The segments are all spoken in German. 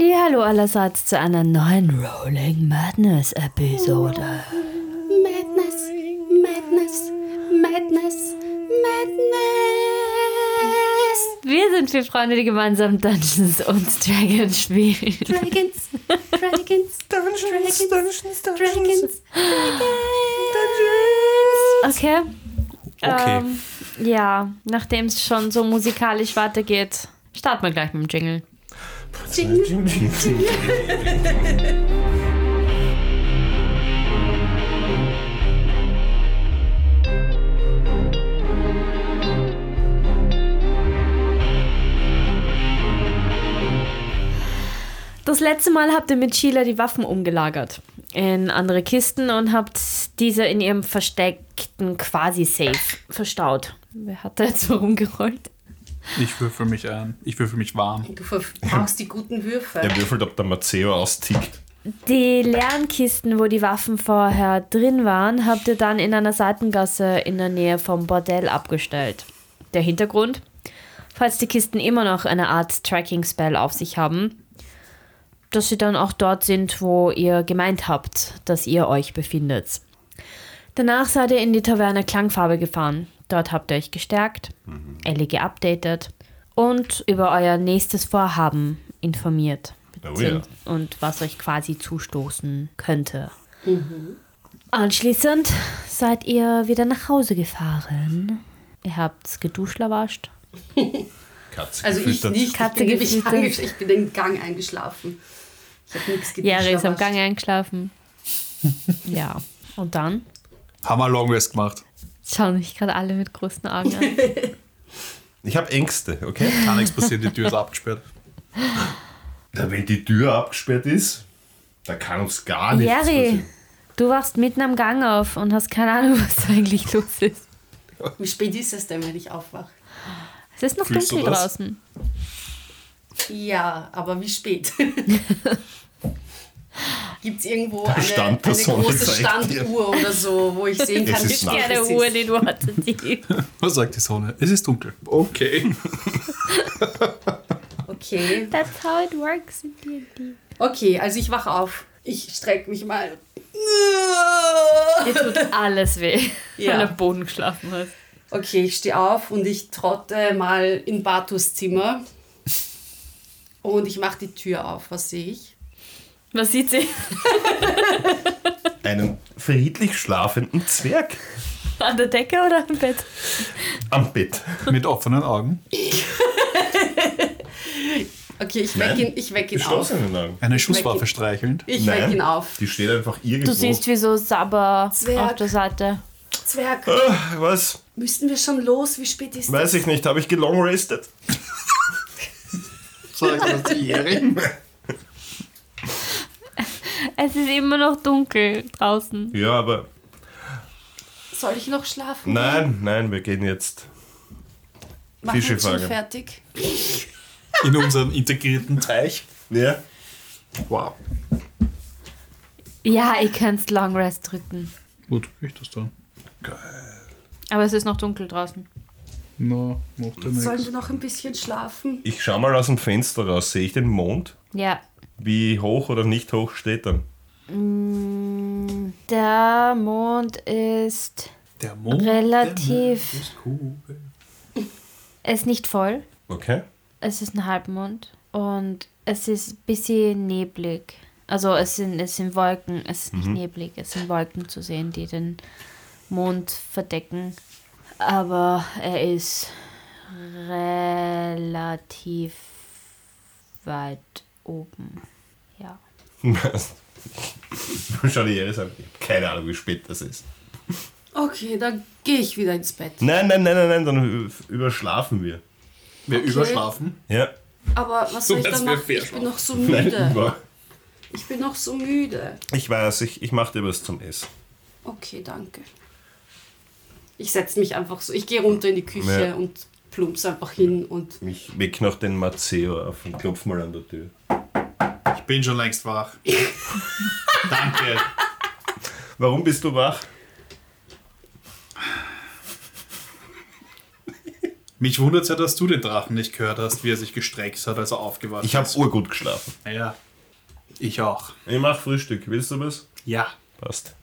Hallo allerseits zu einer neuen Rolling Madness Episode. Madness, Madness, Madness, Madness. Wir sind vier Freunde, die gemeinsam Dungeons und Dragons spielen. Dragons, Dragons, Dragons, Dragons, Dragons. Okay. Okay. Ähm, ja, nachdem es schon so musikalisch weitergeht, starten wir gleich mit dem Jingle. Das letzte Mal habt ihr mit Sheila die Waffen umgelagert in andere Kisten und habt diese in ihrem versteckten Quasi-Safe verstaut. Wer hat da jetzt so rumgerollt? Ich würfel mich ein. Ich würfel mich warm. Du verbrauchst die guten Würfe. Der würfelt, ob der Maceo austickt. Die leeren Kisten, wo die Waffen vorher drin waren, habt ihr dann in einer Seitengasse in der Nähe vom Bordell abgestellt. Der Hintergrund? Falls die Kisten immer noch eine Art Tracking-Spell auf sich haben, dass sie dann auch dort sind, wo ihr gemeint habt, dass ihr euch befindet. Danach seid ihr in die Taverne Klangfarbe gefahren. Dort habt ihr euch gestärkt, Ellie geupdatet und über euer nächstes Vorhaben informiert. Oh ja. Und was euch quasi zustoßen könnte. Anschließend seid ihr wieder nach Hause gefahren. Ihr habt geduscht, wascht. Katze Also ich nicht, Katze ich bin, gefüttert. angesch- ich bin den Gang eingeschlafen. Ich habe nichts geduscht. Jere ist am Gang eingeschlafen. ja. Und dann Haben wir Long Rest gemacht. Schauen mich gerade alle mit großen Augen an. Ich habe Ängste, okay? Kann nichts passieren, die Tür ist abgesperrt. Ja, wenn die Tür abgesperrt ist, da kann uns gar nichts Jerry, passieren. du wachst mitten am Gang auf und hast keine Ahnung, was da eigentlich los ist. Wie spät ist es denn, wenn ich aufwache? Es ist noch Fühlst du dunkel draußen. Ja, aber wie spät? Gibt es irgendwo eine, eine große. Standuhr oder so, wo ich sehen kann, wie. Keine es Uhr, die du hattest. Die. Was sagt die Sonne? Es ist dunkel. Okay. Okay. That's how it works in D&D. Okay, also ich wache auf. Ich strecke mich mal. Dir tut alles weh, Ja. weil du am Boden geschlafen hast. Okay, ich stehe auf und ich trotte mal in Bartus Zimmer. Und ich mache die Tür auf. Was sehe ich? Was sieht sie? Einen friedlich schlafenden Zwerg An der Decke oder am Bett? am Bett. Mit offenen Augen. Okay, ich Nein, weck ihn, ich weck ihn auf. Geschlossenen Augen. Eine Schusswaffe streichelnd. Ich weck ihn auf. die steht einfach irgendwo. Du siehst wie so Sabber Zwerg. auf der Seite. Zwerg, Ah, was? müssten wir schon los? Wie spät ist Weiß ich nicht. Habe ich gelongrestet? Sag das die Jerry. Es ist immer noch dunkel draußen. Ja, aber Soll ich noch schlafen? nein, nein, wir gehen jetzt. Fische wir schon fangen. fertig. In unseren integrierten Teich. Ja. Wow. Ja, ihr könnt Long Rest drücken. Wo drücke ich das dann? Aber es ist noch dunkel draußen. Na, macht ja Sollen nichts. wir noch ein bisschen schlafen? Ich schau mal aus dem Fenster raus. Sehe ich den Mond? Ja. Wie hoch oder nicht hoch steht dann? Mm, Der Mond ist. Der Mond. Relativ. Der Mond ist cool. Er ist nicht voll. Okay. Es ist ein Halbmond. Und es ist ein bisschen neblig. Also es sind, es sind Wolken. Es ist nicht neblig. Es sind Wolken zu sehen, die den Mond verdecken. Aber er ist relativ weit oben. Ja. Schau Jahre an. Ich hab Keine Ahnung, wie spät das ist. Okay, dann gehe ich wieder ins Bett. Nein, nein, nein, nein, nein, dann überschlafen wir. Wir überschlafen. Ja. Aber was soll ich dann wir machen? Ich bin noch so Nein, müde. über. Ich bin noch so müde. Ich weiß, ich, ich mache dir was zum Essen. Okay, danke. Ich setze mich einfach so. Ich gehe runter in die Küche Ja. und plumps einfach hin und Ich weck noch den Maceo auf und klopf mal an der Tür. Ich bin schon längst wach. Danke. Warum bist du wach? Mich wundert es ja, dass du den Drachen nicht gehört hast, wie er sich gestreckt hat, als er aufgewacht Ich habe ist. urgut geschlafen. Ja. Ich auch. Ich mach Frühstück. Willst du was? Ja. Passt.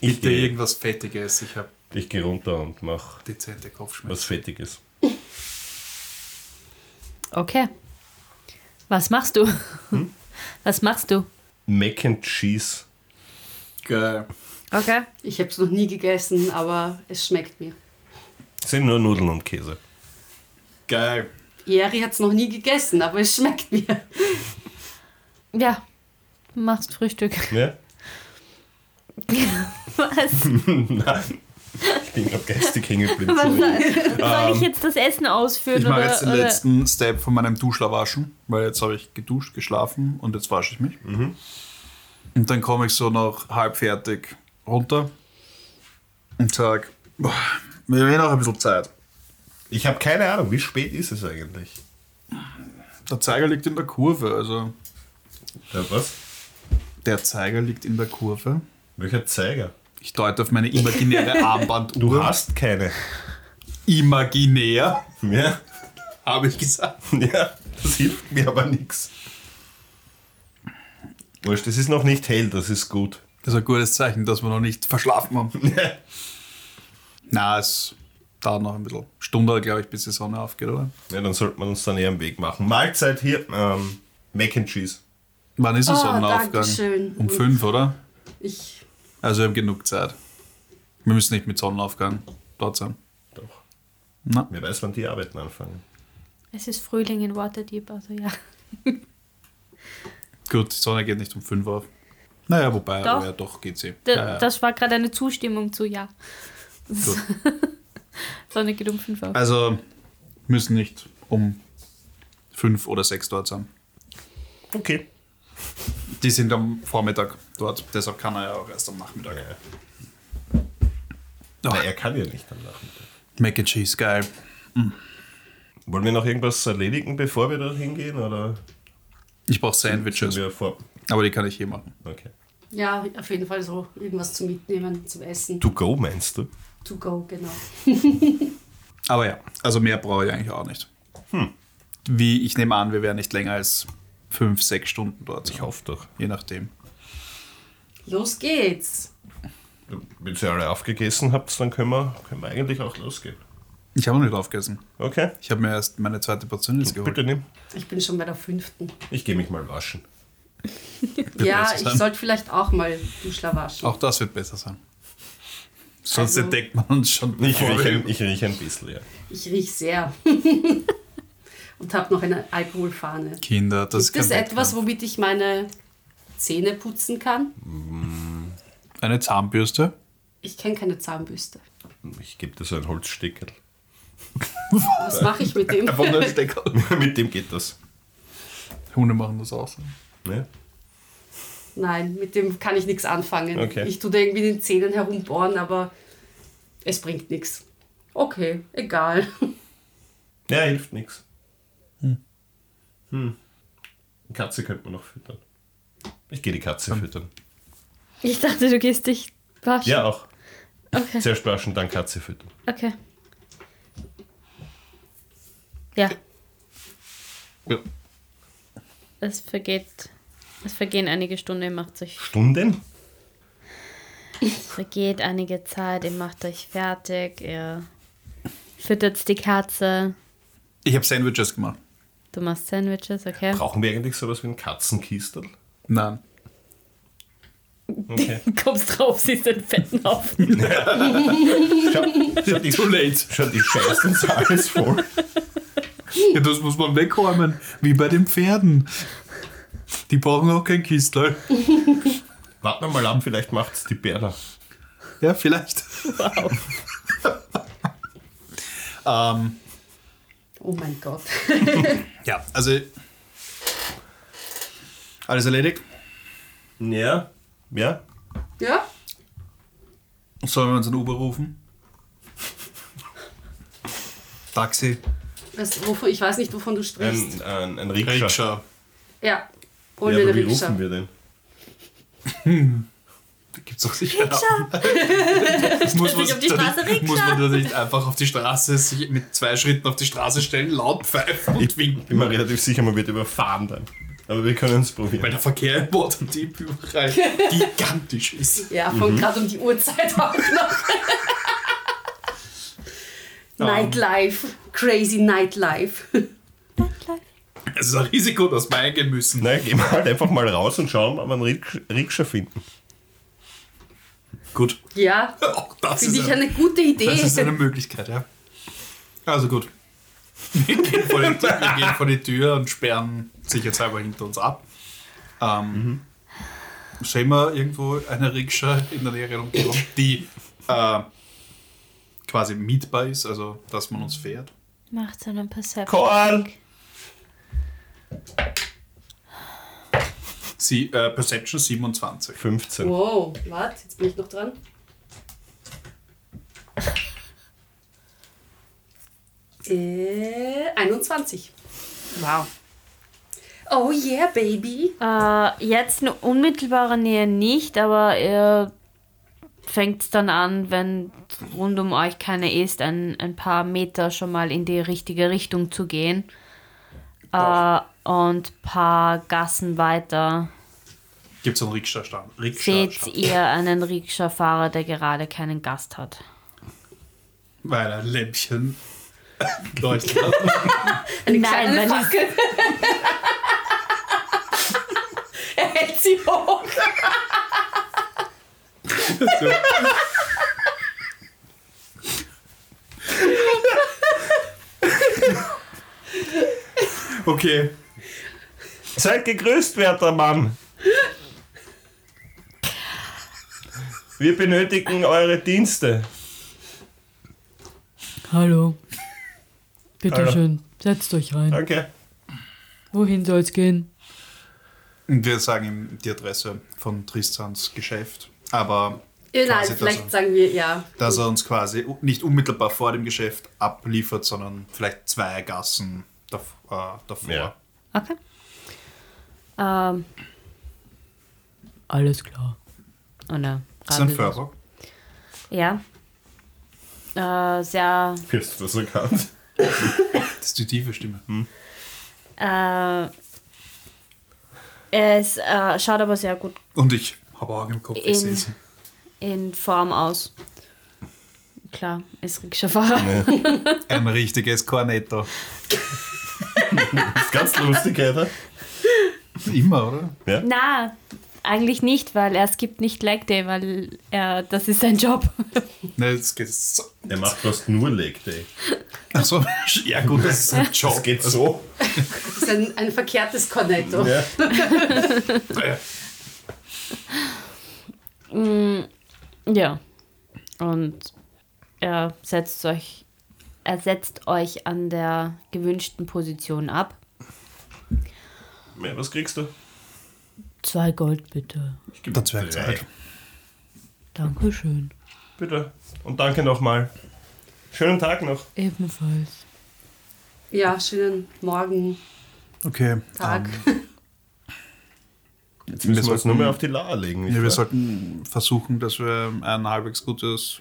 Ich Bitte gehe irgendwas Fettiges. Ich habe ich geh runter und mach dezente Kopfschmerzen. was Fettiges. Okay. Was machst du? Was machst du? Mac and Cheese. Geil. Okay. Ich habe es noch nie gegessen, aber es schmeckt mir. Sind nur Nudeln und Käse. Geil. Jeri hat es noch nie gegessen, aber es schmeckt mir. Ja. Du machst Frühstück. Ja? Was? Nein. Ich bin gerade geistig hängen geblieben. Sorry. soll ich jetzt das Essen ausführen? Ich mache jetzt den oder? letzten Step von meinem Duschlerwaschen, weil jetzt habe ich geduscht, geschlafen und jetzt wasche ich mich. Und dann komme ich so noch halb fertig runter und sage, wir haben noch ein bisschen Zeit. Ich habe keine Ahnung, wie spät ist es eigentlich? Der Zeiger liegt in der Kurve, also Ja, was? der Zeiger liegt in der Kurve. Welcher Zeiger? Ich deute auf meine imaginäre Armbanduhr. Du hast keine. imaginär, Ja, habe ich gesagt. ja, das hilft mir aber nichts. Wurscht, das ist noch nicht hell, das ist gut. Das ist ein gutes Zeichen, dass wir noch nicht verschlafen haben. Na, es dauert noch ein bisschen. Stunde, glaube ich, bis die Sonne aufgeht, oder? Ja, dann sollte man uns dann eher am Weg machen. Mahlzeit hier, ähm, Mac and Cheese. Wann ist der Oh, Sonnenaufgang? Dankeschön. Um fünf, oder? Ich, Also wir haben genug Zeit. Wir müssen nicht mit Sonnenaufgang dort sein. Doch. Na, Wer weiß, wann die Arbeiten anfangen. Es ist Frühling in Waterdeep, also ja. gut, die Sonne geht nicht um fünf auf. Naja, wobei, Doch. ja, doch geht sie. Da, ja, ja. Das war gerade eine Zustimmung zu ja. Gut. Sonne geht um 5 Uhr. Also müssen nicht um fünf oder sechs dort sein. Okay. Die sind am Vormittag dort, deshalb kann er ja auch erst am Nachmittag. Aber er kann ja nicht am Nachmittag. Mac and Cheese, geil. Wollen wir noch irgendwas erledigen, bevor wir da hingehen? Oder Ich brauche sind Sandwiches, wir vor? aber die kann ich hier machen. Okay. ja, auf jeden Fall so irgendwas zum Mitnehmen, zum Essen. To go meinst du? To go, genau. Aber ja, also mehr brauche ich eigentlich auch nicht. Wie ich nehme an, wir werden nicht länger als fünf, sechs Stunden dort sein. Ich hoffe doch. Je nachdem. Los geht's. Wenn ihr alle aufgegessen habt, dann können wir, können wir eigentlich auch losgehen. Ich habe noch nicht aufgegessen. Okay? Ich habe mir erst meine zweite Portion jetzt geholt. Bitte nimm. Ich bin schon bei der fünften. Ich gehe mich mal waschen. ja, ich sollte vielleicht auch mal Duschler waschen. Auch das wird besser sein. Sonst Also- entdeckt man uns schon. Ich rieche, ein- ich rieche ein bisschen, ja. Ich riech sehr. Und habe noch eine Alkoholfahne. Kinder, das Gibt es kann etwas, womit ich meine Zähne putzen kann? Eine Zahnbürste. Ich kenne keine Zahnbürste. Ich gebe dir so ein Holzsteckel. Was mache ich mit dem? Der Stecker. Mit dem geht das. Hunde machen das auch so. Ne? Nein, mit dem kann ich nichts anfangen. Okay. Ich tue da irgendwie in den Zähnen herumbohren, aber es bringt nichts. Okay, egal. Ja, hilft nichts. Hm. Eine Katze könnte man noch füttern. Ich gehe die Katze füttern. Ich dachte, du gehst dich waschen. Ja, auch. Okay. Zuerst waschen, dann Katze füttern. Okay. Ja, Ja. es vergeht. Es vergehen einige Stunden, ihr macht euch. Stunden? Es vergeht einige Zeit, ihr macht euch fertig, ihr füttert die Katze. Ich habe Sandwiches gemacht. Du machst Sandwiches, okay? Brauchen wir eigentlich sowas wie ein Katzenkistel? Nein. Okay. Du kommst drauf, siehst den fetten Haufen. Die, Too late. schau, die scheißen alles voll. Ja, das muss man wegräumen. Wie bei den Pferden. Die brauchen auch kein Kistel. Warten wir mal ab, vielleicht macht's die Berda. Ja, vielleicht. Wow. Ähm, Oh mein Gott. ja, also. Alles erledigt? Ja, ja. Ja? Sollen wir uns einen Uber rufen? Taxi. Was, wovon, ich weiß nicht, wovon du sprichst. Ein, ein, ein Rikscha. Rikscha. ja. Hol Ja, aber wie Rikscha. rufen wir denn? Da gibt's doch sicher. muss, dich auf die Straße, Rikscha. muss man da nicht einfach auf die Straße, sich mit zwei Schritten auf die Straße stellen, laut pfeifen und Ich winken? bin mir relativ sicher, man wird überfahren dann. Aber wir können es probieren. Weil der Verkehr in Waterdeep überall gigantisch ist. Ja, von gerade um die Uhrzeit auch noch. Nightlife. Crazy Nightlife. Es ist ein Risiko, dass wir eingehen müssen. Nein, gehen wir halt einfach mal raus und schauen, ob wir einen Rikscha finden. Gut. Ja, Auch das finde ist ich eine gute Idee. Das ist eine Möglichkeit, ja. Also gut. Wir gehen vor die, wir gehen vor die Tür und sperren sicherheitshalber hinter uns ab. Ähm, Sehen wir irgendwo eine Rikscha in der näheren Umgebung, die äh, quasi mietbar ist, also dass man uns fährt. Macht so einen Perception. Korn! Sie, äh, Perception 27. 15. Wow, warte, jetzt bin ich noch dran. Äh, 21. Wow. Oh yeah, baby. Äh, jetzt in unmittelbarer Nähe nicht, aber ihr fängt dann an, wenn rund um euch keiner ist, ein, ein paar Meter schon mal in die richtige Richtung zu gehen. Äh, und paar Gassen weiter Gibt es einen Rikscha-Stand? seht Rikscha-Stand. ihr einen Rikscha-Fahrer, der gerade keinen Gast hat. Weil ein Lämpchen leuchtet. Nein, weil Fackel. er hält sie hoch. Okay. Seid gegrüßt, werter Mann. Wir benötigen eure Dienste. Hallo. Bitte Hallo. schön, setzt euch rein. Danke. Wohin soll's gehen? Wir sagen ihm die Adresse von Tristans Geschäft. Aber Ja, Nein, Quasi, dass vielleicht er- sagen wir ja. dass er uns quasi nicht unmittelbar vor dem Geschäft abliefert, sondern vielleicht zwei Gassen davor. Ja. Okay. Ähm, Alles klar. und er Das ist ein radelt los. Förder. Ja. Äh, sehr Wie hast du das erkannt? Das ist die tiefe Stimme. Äh, es äh, schaut aber sehr gut Und ich habe Augen im Kopf, ich In- sehe es. in Form aus. Klar, ist Rikscha-Fahrer. Ein richtiges Cornetto. Das ist ganz lustig, oder? Immer, oder? Ja? Na, eigentlich nicht, weil er skippt nicht Leg Day, weil er, das ist sein Job. Ne, es geht so. Der macht fast nur Leg Day. Achso, ja gut, das ist ein Job. Das geht so. Das ist ein, ein verkehrtes Cornetto. Ja. Äh, Ja. Und er setzt euch, er setzt euch an der gewünschten Position ab. Ja, was kriegst du? Zwei Gold bitte. Ich gebe Dann wäre Zeit. Dankeschön. Bitte. Und danke nochmal. Schönen Tag noch. Ebenfalls. Ja, schönen Morgen, Okay. Tag. ähm, Jetzt müssen wir uns sollten- nur mehr auf die Lager legen. ja, wir sollten versuchen, dass wir ein halbwegs gutes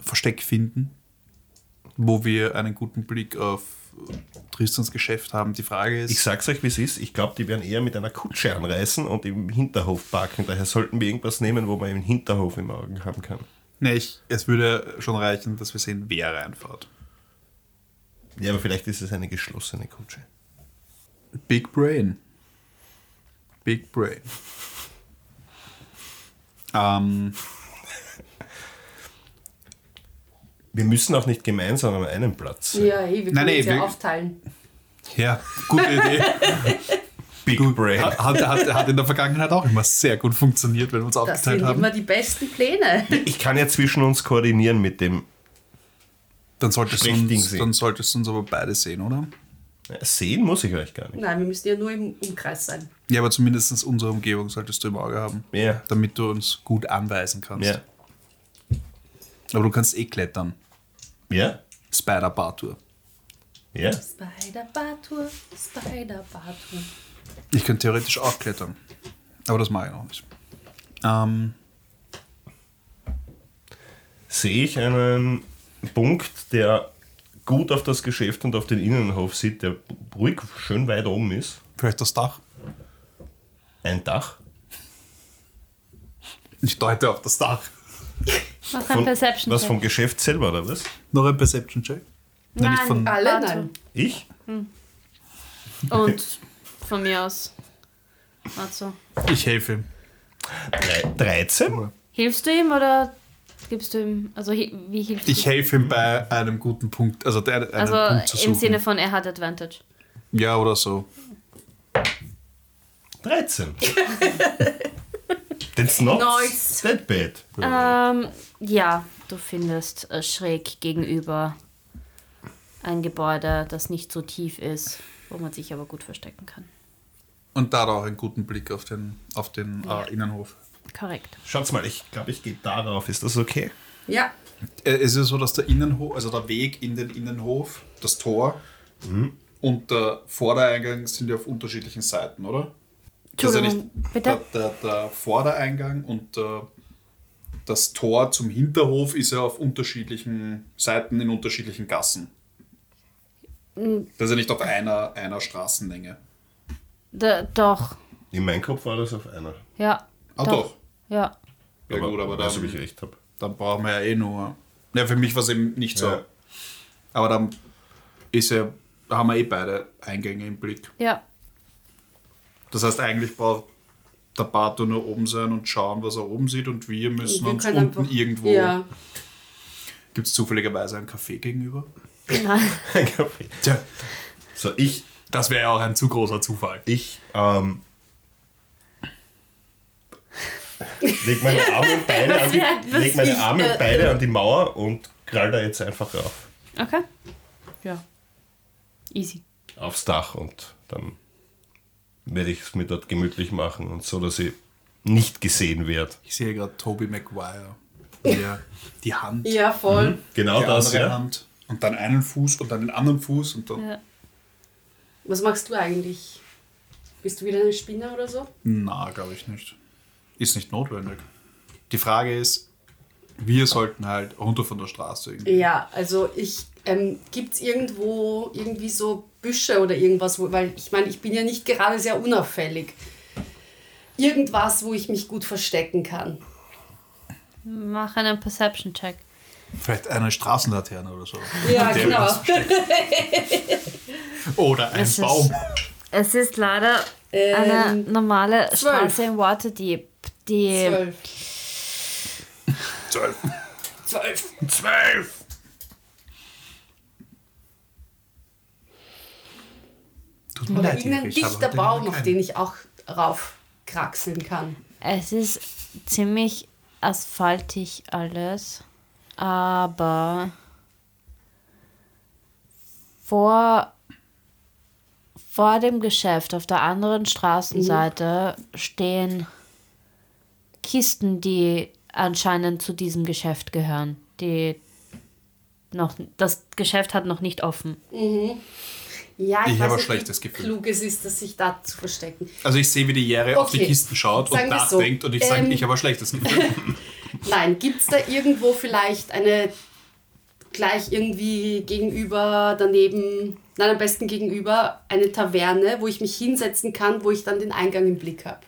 Versteck finden, wo wir einen guten Blick auf Tristans Geschäft haben. Die Frage ist, Ich sag's euch, wie es ist. Ich glaube, die werden eher mit einer Kutsche anreißen und im Hinterhof parken. Daher sollten wir irgendwas nehmen, wo man im Hinterhof im Augen haben kann. nee, ich, es würde schon reichen, dass wir sehen, wer reinfahrt. Ja, aber vielleicht ist es eine geschlossene Kutsche. Big Brain. Big Brain. Ähm, Wir müssen auch nicht gemeinsam an einem Platz. sein. Ja, hey, wir können Nein, nee, uns ja wir- aufteilen. ja, gute Idee. Big Brain. Hat, hat, hat in der Vergangenheit auch immer sehr gut funktioniert, wenn wir uns Das aufgeteilt sind haben. immer die besten Pläne. Ich kann ja zwischen uns koordinieren mit dem Dann solltest, uns, sehen. dann solltest du uns aber beide sehen, oder? Ja, Sehen muss ich euch gar nicht. Nein, wir müssen ja nur im Umkreis sein. Ja, aber zumindest unsere Umgebung solltest du im Auge haben, Ja. damit du uns gut anweisen kannst. Ja. Aber du kannst eh klettern. Ja? Spider-Bar-Tour. Ja? Spider-Bar-Tour, Spider-Bar-Tour. Ich könnte theoretisch auch klettern. Aber das mache ich noch nicht. Ähm, Sehe ich einen Punkt, der gut auf das Geschäft und auf den Innenhof sieht, der ruhig schön weit oben ist? vielleicht das Dach. Ein Dach? Ich deute auf das Dach. Mach ein Von, Perception. was vom Geschäft selber, oder was? Noch ein Perception-Check? Nein, nicht von. Alle? Nein. Ich? Und von mir aus. Also. Ich helfe ihm. Drei, 13? Hilfst du ihm oder gibst du ihm. Also wie hilfst Ich du? helfe ihm bei einem guten Punkt. Also, der, einen Also Punkt zu im suchen. Sinne von, er hat Advantage. Ja, oder so. 13. That's not Nice. that bad. Ähm, ja, du findest äh, schräg gegenüber ein Gebäude, das nicht so tief ist, wo man sich aber gut verstecken kann. Und da auch einen guten Blick auf den, auf den äh, Innenhof. Korrekt. Schaut's mal, ich glaube, ich gehe darauf. Ist das okay? Ja. Äh, Es ist so, dass der Innenhof, also der Weg in den Innenhof, das Tor und der Vordereingang sind ja auf unterschiedlichen Seiten, oder? Das ist ja Entschuldigung, nicht bitte? Der, der, der Vordereingang und der, das Tor zum Hinterhof ist ja auf unterschiedlichen Seiten in unterschiedlichen Gassen. Das ist ja nicht auf einer, einer Straßenlänge. Da, doch, In meinem Kopf war das auf einer. ja. Ah, doch. Ja. Ja, gut, aber weiß, dann, ob ich recht habe. dann brauchen wir ja eh nur. Ja, für mich war es eben nicht so. Ja. Aber dann ist ja, haben wir eh beide Eingänge im Blick. Ja. Das heißt, eigentlich braucht der Bato nur oben sein und schauen, was er oben sieht und wir müssen Wir uns unten einfach- irgendwo. Ja. Gibt es zufälligerweise ein Café gegenüber? Nein. Ein Kaffee. Tja, So, ich, das wäre ja auch ein zu großer Zufall. ich, ähm, leg meine Arme und Beine an die, leg meine Arme und Beine an die Mauer und krall da jetzt einfach rauf. Okay. Ja. Easy. Aufs Dach und dann werde ich es mir dort gemütlich machen und so, dass ich nicht gesehen werde. Ich sehe gerade Toby Maguire. Der, die Hand, Ja, voll. Genau die das, andere ja. Hand und dann einen Fuß und dann den anderen Fuß und dann. Ja. Was machst du eigentlich? Bist du wieder eine Spinne oder so? Na, glaube ich nicht. Ist nicht notwendig. Die Frage ist, wir sollten halt runter von der Straße irgendwie. Ja, also ich ähm, gibt es irgendwo irgendwie so Büsche oder irgendwas, wo, weil ich meine, ich bin ja nicht gerade sehr unauffällig. Irgendwas, wo ich mich gut verstecken kann. Mach einen Perception-Check. Vielleicht eine Straßenlaterne oder so. Ja, genau. Oder ein Es ist- Baum. Es ist leider Ähm, eine normale zwölf. Straße in Waterdeep, die Zwölf. Zwölf. Zwölf. Zwölf! Tut mir Oder leid, irgendein dichter Baum, auf den ich auch raufkraxeln kann. Es ist ziemlich asphaltig alles, aber vor, vor dem Geschäft auf der anderen Straßenseite stehen Kisten, die anscheinend zu diesem Geschäft gehören. Die noch, das Geschäft hat noch nicht offen. Ja, ich, Ich habe ein schlechtes Gefühl. klug es ist, das sich da zu verstecken. Also ich sehe, wie die Jere auf die Okay, Kisten schaut und sagen so. nachdenkt und ich sage, Ähm, ich habe ein schlechtes Gefühl. Nein, gibt es da irgendwo vielleicht eine gleich irgendwie gegenüber, daneben, nein, am besten gegenüber, eine Taverne, wo ich mich hinsetzen kann, wo ich dann den Eingang im Blick habe?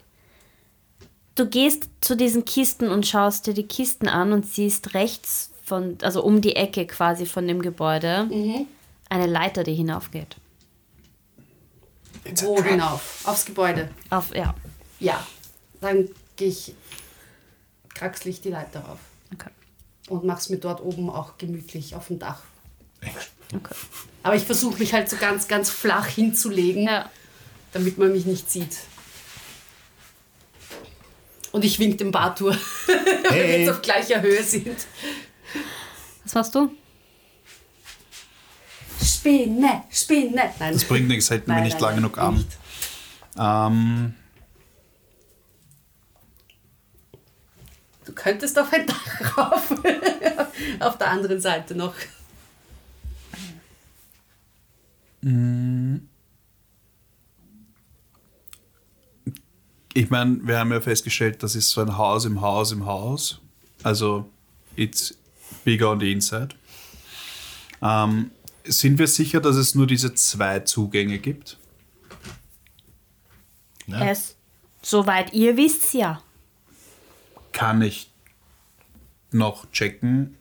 Du gehst zu diesen Kisten und schaust dir die Kisten an und siehst rechts von, also um die Ecke quasi von dem Gebäude, eine Leiter, die hinaufgeht. Wo hinauf? Aufs Gebäude. Auf, ja. Ja, dann gehe ich, kraxel ich die Leiter rauf Okay. und mach's mir dort oben auch gemütlich auf dem Dach. okay. Aber ich versuche mich halt so ganz, ganz flach hinzulegen, Ja. damit man mich nicht sieht. Und ich wink dem Bartur, wenn wir Hey. jetzt auf gleicher Höhe sind. Was machst du? Spinne, Spinne. Nein. Das bringt nichts, hätten wir nicht nein, genug an. Ähm, Du könntest auf ein Dach rauf. auf der anderen Seite noch. Ich meine, wir haben ja festgestellt, das ist so ein Haus im Haus im Haus. Also, it's bigger on the inside. Ähm, sind wir sicher, dass es nur diese zwei Zugänge gibt? Ja. Es, soweit ihr wisst, ja. Kann ich noch checken,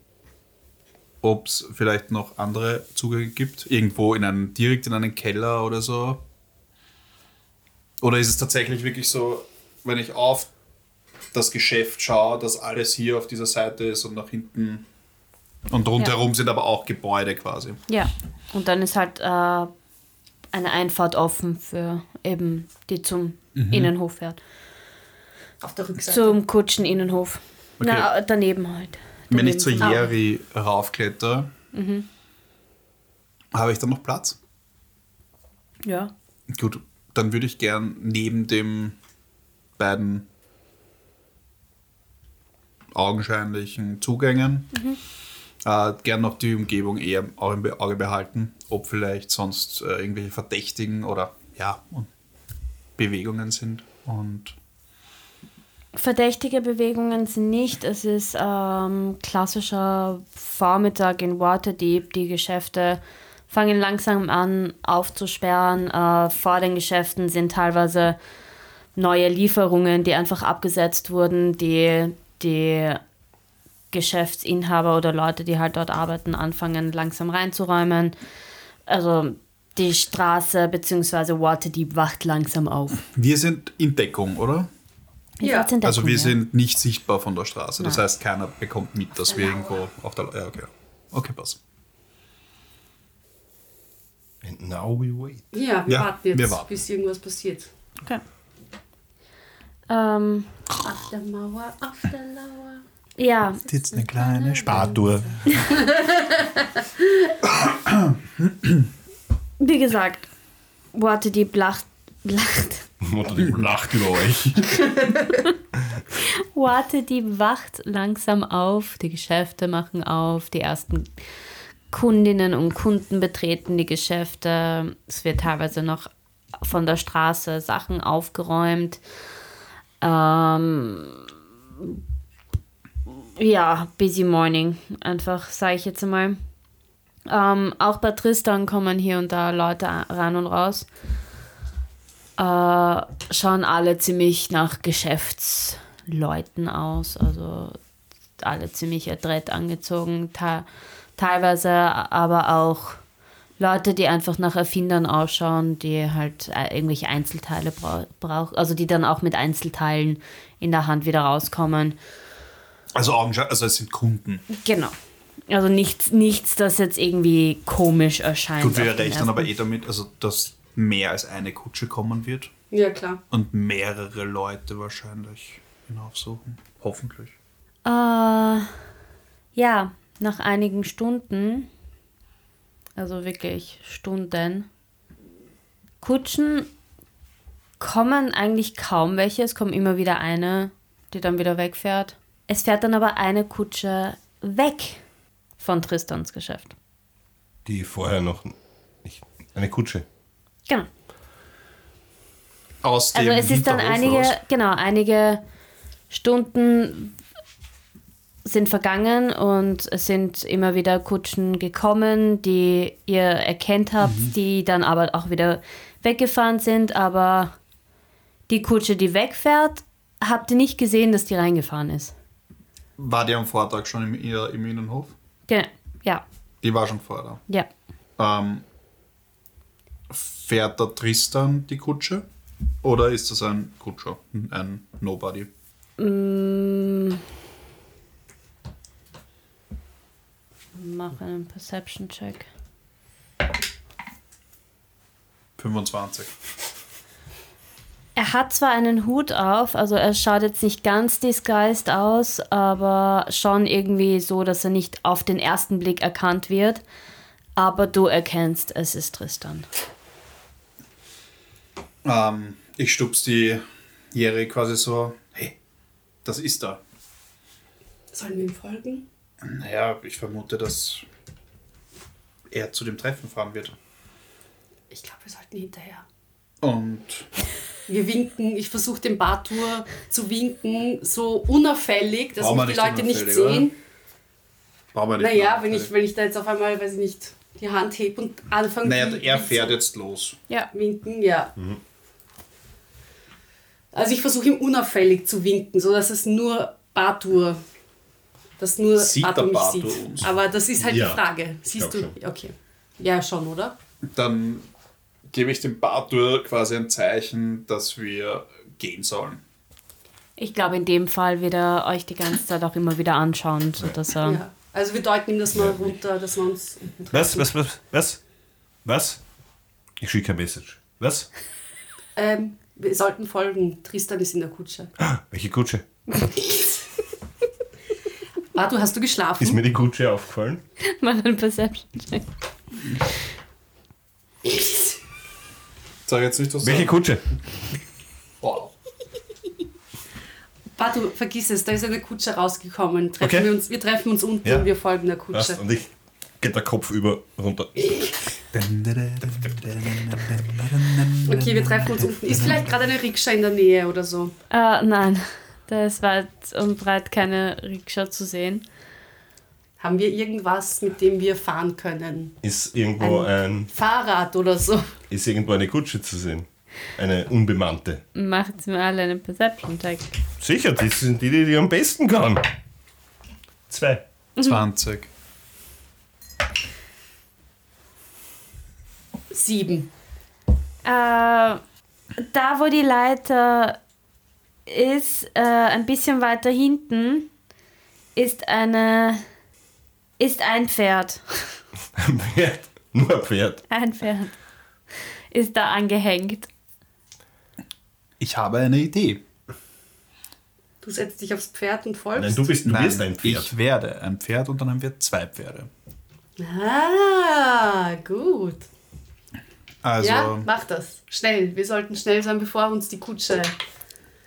ob es vielleicht noch andere Zugänge gibt? Irgendwo in einem, direkt in einen Keller oder so? Oder ist es tatsächlich wirklich so, wenn ich auf das Geschäft schaue, dass alles hier auf dieser Seite ist und nach hinten und rundherum sind aber auch Gebäude quasi? Ja. Und dann ist halt äh, eine Einfahrt offen für eben die zum Mhm. Innenhof fährt. Auf der Rückseite. Zum Kutscheninnenhof. Okay. Na, daneben halt. Wenn ich Daneben zur Ah, Jerry raufkletter, habe ich dann noch Platz? Ja. Gut, dann würde ich gern neben dem beiden augenscheinlichen Zugängen äh, gern noch die Umgebung eher auch im Auge behalten, ob vielleicht sonst äh, irgendwelche Verdächtigen oder ja, Bewegungen sind. Und Verdächtige Bewegungen sind nicht. Es ist ähm, klassischer Vormittag in Waterdeep. Die Geschäfte fangen langsam an aufzusperren. Äh, vor den Geschäften sind teilweise neue Lieferungen, die einfach abgesetzt wurden, die die Geschäftsinhaber oder Leute, die halt dort arbeiten, anfangen langsam reinzuräumen. Also die Straße bzw. Waterdeep wacht langsam auf. wir sind in Deckung, oder? Ja. in Also Deckung, wir ja. sind nicht sichtbar von der Straße. Das Nein. heißt, keiner bekommt mit, dass wir irgendwo auf der... Ja, okay. Okay, pass. And now we wait. Ja, wir Ja, warten jetzt, wir warten. bis irgendwas passiert. Okay. Ähm, Auf der Mauer, auf der Lauer. Ja, Jetzt eine kleine Bartour. wie gesagt, Waterdeep lacht, lacht. Mutter, die lacht über euch. Waterdeep wacht langsam auf, die Geschäfte machen auf, die ersten Kundinnen und Kunden betreten die Geschäfte. Es wird teilweise noch von der Straße Sachen aufgeräumt. Ähm, ja, busy morning, einfach, sage ich jetzt einmal. Ähm, auch bei Tristan kommen hier und da Leute rein und raus. Äh, schauen alle ziemlich nach Geschäftsleuten aus, also alle ziemlich adrett angezogen, te teilweise aber auch Leute, die einfach nach Erfindern ausschauen, die halt äh, irgendwelche Einzelteile brau brauchen, also die dann auch mit Einzelteilen in der Hand wieder rauskommen. Also augenscheinlich, also es sind Kunden. Genau. Also nichts, nichts, das jetzt irgendwie komisch erscheint. Gut, wir rechnen aber eh damit, also dass mehr als eine Kutsche kommen wird Ja, klar. und mehrere Leute wahrscheinlich hinaufsuchen. Hoffentlich. Äh, ja, nach einigen Stunden, also wirklich Stunden, Kutschen kommen eigentlich kaum welche. Es kommt immer wieder eine, die dann wieder wegfährt. Es fährt dann aber eine Kutsche weg von Tristans Geschäft. Die vorher noch nicht. Eine Kutsche. Genau. Aus Also dem es ist dann einige, raus. genau, einige Stunden sind vergangen und es sind immer wieder Kutschen gekommen, die ihr erkennt habt, Mhm. die dann aber auch wieder weggefahren sind, aber die Kutsche, die wegfährt, habt ihr nicht gesehen, dass die reingefahren ist. War die am Vortag schon im, ihr- im Innenhof? Genau. Ja, Die war schon vorher ja. da. Ähm, fährt der Tristan die Kutsche? Oder ist das ein Kutscher? Ein Nobody? Mach einen Perception-Check. 25. Er hat zwar einen Hut auf, also er schaut jetzt nicht ganz disguised aus, aber schon irgendwie so, dass er nicht auf den ersten Blick erkannt wird. Aber du erkennst, es ist Tristan. Ähm, ich stups die Jerry quasi so, hey, das ist da. Sollen wir ihm folgen? Naja, ich vermute, dass er zu dem Treffen fahren wird. Ich glaube, wir sollten hinterher. Und wir winken, ich versuche dem Bartour zu winken, so unauffällig, dass mich die Leute nicht sehen. Brauchen wir nicht Naja, wenn ich, wenn ich da jetzt auf einmal, weiß ich nicht, die Hand heb und anfange Naja, er fährt jetzt los. Ja. winken, ja. Also ich versuche ihm unauffällig zu winken, so dass es nur Bartour, dass nur Sieht Bartour der mich Bartour sieht. uns? Aber das ist halt Ja, die Frage. Siehst du? Okay. Ja, schon, oder? Dann gebe ich dem Bartur quasi ein Zeichen, dass wir gehen sollen. Ich glaube, in dem Fall wird er euch die ganze Zeit auch immer wieder anschauen, sodass er. Ja. Also wir deuten ihm das mal runter, dass wir uns. unten Was, was, was, was? Was? Ich schicke ein Message. Was? Ähm, wir sollten folgen. Tristan ist in der Kutsche. Welche Kutsche? Bartour, hast du geschlafen? Ist mir die Kutsche aufgefallen? Mal ein Perception-Check. Sag jetzt nicht, was Welche Kutsche? Wow. Bartour, vergiss es, da ist eine Kutsche rausgekommen. Treffen Okay. wir, uns, wir treffen uns unten Ja. und wir folgen der Kutsche. Passt. Und ich geht der Kopf über runter. Okay, wir treffen uns unten. Ist vielleicht gerade eine Rikscha in der Nähe oder so. Äh, nein, da ist weit und breit keine Rikscha zu sehen. Haben wir irgendwas, mit dem wir fahren können? Ist irgendwo ein, Fahrrad oder so. ist irgendwo eine Kutsche zu sehen? Eine unbemannte. Macht mir alle einen Perception-Check. Sicher, das sind die, die, die am besten kann. Zwei. 20. Sieben. Äh, da, wo die Leiter ist, äh, ein bisschen weiter hinten, ist eine. Ist ein Pferd. Ein Pferd. Nur ein Pferd. Ein Pferd. Ist da angehängt. Ich habe eine Idee. Du setzt dich aufs Pferd und folgst. Nein, du bist, du Nein, wirst ein Pferd. Ich werde ein Pferd und dann haben wir zwei Pferde. Ah, gut. Also, ja, mach das. Schnell. Wir sollten schnell sein, bevor uns die Kutsche.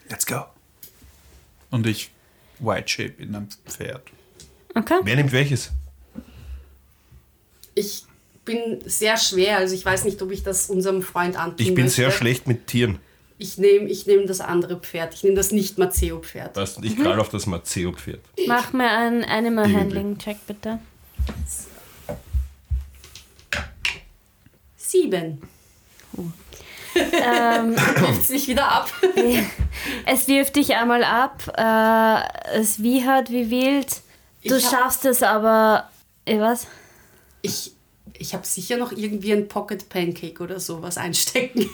let's go. Und ich White Shape in einem Pferd. Okay. Wer nimmt welches? Ich bin sehr schwer, also ich weiß nicht, ob ich das unserem Freund antun Ich bin möchte. sehr schlecht mit Tieren. Ich nehme ich nehm das andere Pferd. Ich nehme das nicht Maceo-Pferd. Ich krall auf das Maceo-Pferd. Mach mir einen Animal Irgendwie. Handling Check bitte. Sieben. ähm, Wirft mich wieder ab. es wirft dich einmal ab. Äh, es wiehert wie wild. Du Ich schaffst es aber. Eh, was? Ich, ich habe sicher noch irgendwie ein Pocket Pancake oder sowas einstecken.